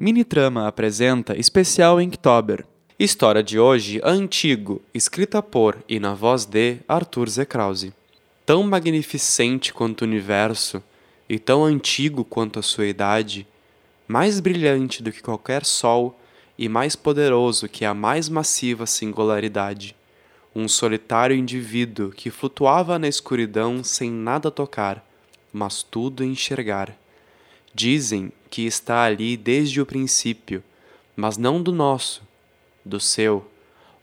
Minitrama apresenta especial Inktober. História de hoje, Antigo, escrita por e na voz de Arthur Z. Tão magnificente quanto o universo, e tão antigo quanto a sua idade, mais brilhante do que qualquer sol e mais poderoso que a mais massiva singularidade. Um solitário indivíduo que flutuava na escuridão sem nada tocar, mas tudo enxergar. Dizem que está ali desde o princípio, mas não do nosso, do seu,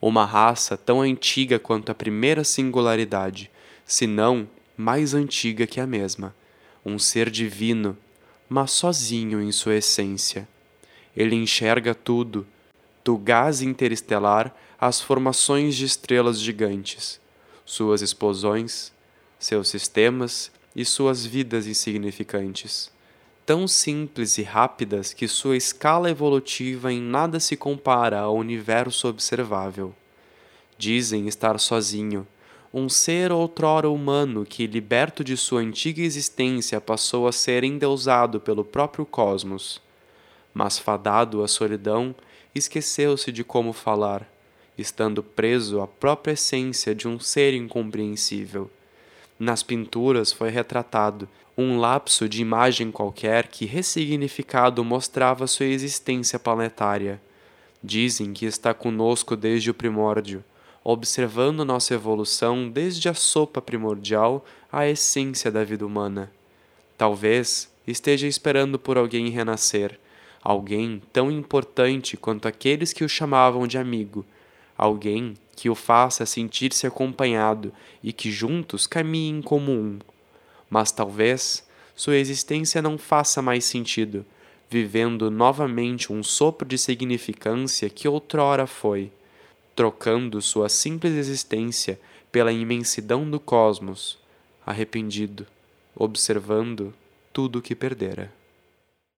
uma raça tão antiga quanto a primeira singularidade, se não mais antiga que a mesma, um ser divino, mas sozinho em sua essência. Ele enxerga tudo, do gás interestelar às formações de estrelas gigantes, suas explosões, seus sistemas e suas vidas insignificantes tão simples e rápidas que sua escala evolutiva em nada se compara ao universo observável. Dizem estar sozinho, um ser outrora humano que, liberto de sua antiga existência, passou a ser endeusado pelo próprio cosmos. Mas, fadado à solidão, esqueceu-se de como falar, estando preso à própria essência de um ser incompreensível. Nas pinturas foi retratado um lapso de imagem qualquer que ressignificado mostrava sua existência planetária. Dizem que está conosco desde o primórdio, observando nossa evolução desde a sopa primordial à essência da vida humana. Talvez esteja esperando por alguém renascer, alguém tão importante quanto aqueles que o chamavam de amigo, alguém que o faça sentir-se acompanhado e que juntos caminhem como um mas talvez sua existência não faça mais sentido, vivendo novamente um sopro de significância que outrora foi, trocando sua simples existência pela imensidão do cosmos, arrependido, observando tudo o que perdera.